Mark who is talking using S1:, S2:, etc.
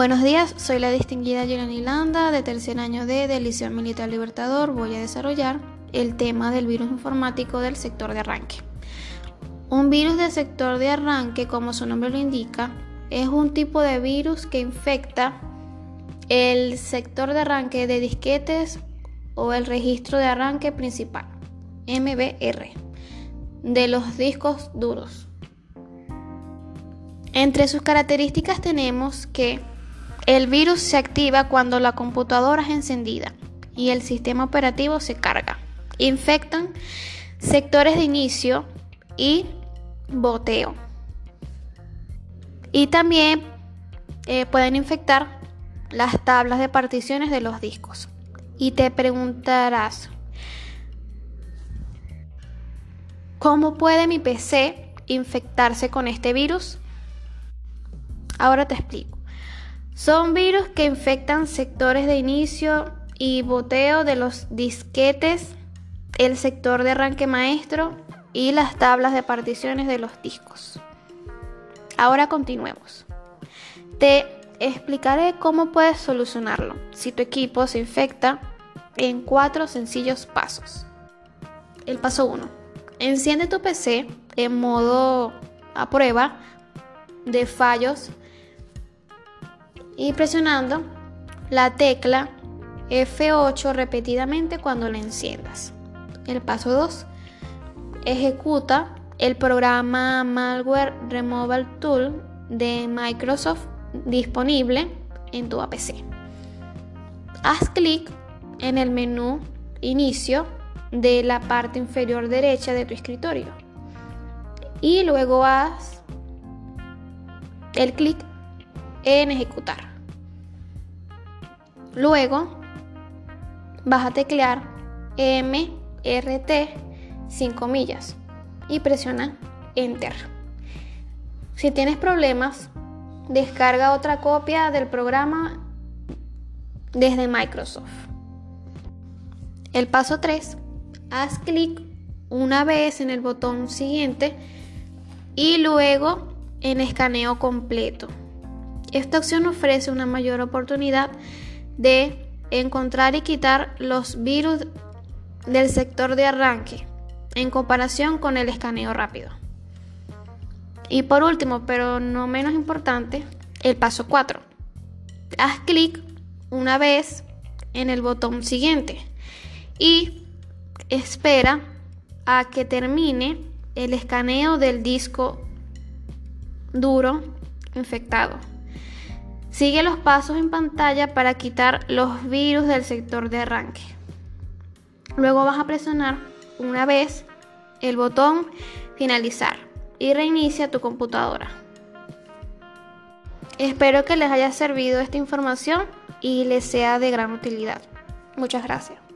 S1: Buenos días, soy la distinguida Yelani Landa de tercer año D del Liceo Militar Libertador. Voy a desarrollar el tema del virus informático del sector de arranque. Un virus del sector de arranque, como su nombre lo indica, es un tipo de virus que infecta el sector de arranque de disquetes o el registro de arranque principal, MBR, de los discos duros. Entre sus características tenemos que el virus se activa cuando la computadora es encendida y el sistema operativo se carga. Infectan sectores de inicio y boteo. Y también eh, pueden infectar las tablas de particiones de los discos. Y te preguntarás, ¿cómo puede mi PC infectarse con este virus? Ahora te explico. Son virus que infectan sectores de inicio y boteo de los disquetes, el sector de arranque maestro y las tablas de particiones de los discos. Ahora continuemos. Te explicaré cómo puedes solucionarlo si tu equipo se infecta en cuatro sencillos pasos. El paso 1. Enciende tu PC en modo a prueba de fallos y presionando la tecla F8 repetidamente cuando la enciendas. El paso 2. Ejecuta el programa Malware Removal Tool de Microsoft disponible en tu APC. Haz clic en el menú Inicio de la parte inferior derecha de tu escritorio y luego haz el clic en Ejecutar. Luego vas a teclear MRT 5 millas y presiona Enter. Si tienes problemas, descarga otra copia del programa desde Microsoft. El paso 3, haz clic una vez en el botón siguiente y luego en escaneo completo. Esta opción ofrece una mayor oportunidad encontrar y quitar los virus del sector de arranque en comparación con el escaneo rápido. Y por último, pero no menos importante, el paso 4. Haz clic una vez en el botón siguiente y espera a que termine el escaneo del disco duro infectado. Sigue los pasos en pantalla para quitar los virus del sector de arranque. Luego vas a presionar una vez el botón finalizar y reinicia tu computadora. Espero que les haya servido esta información y les sea de gran utilidad. Muchas gracias.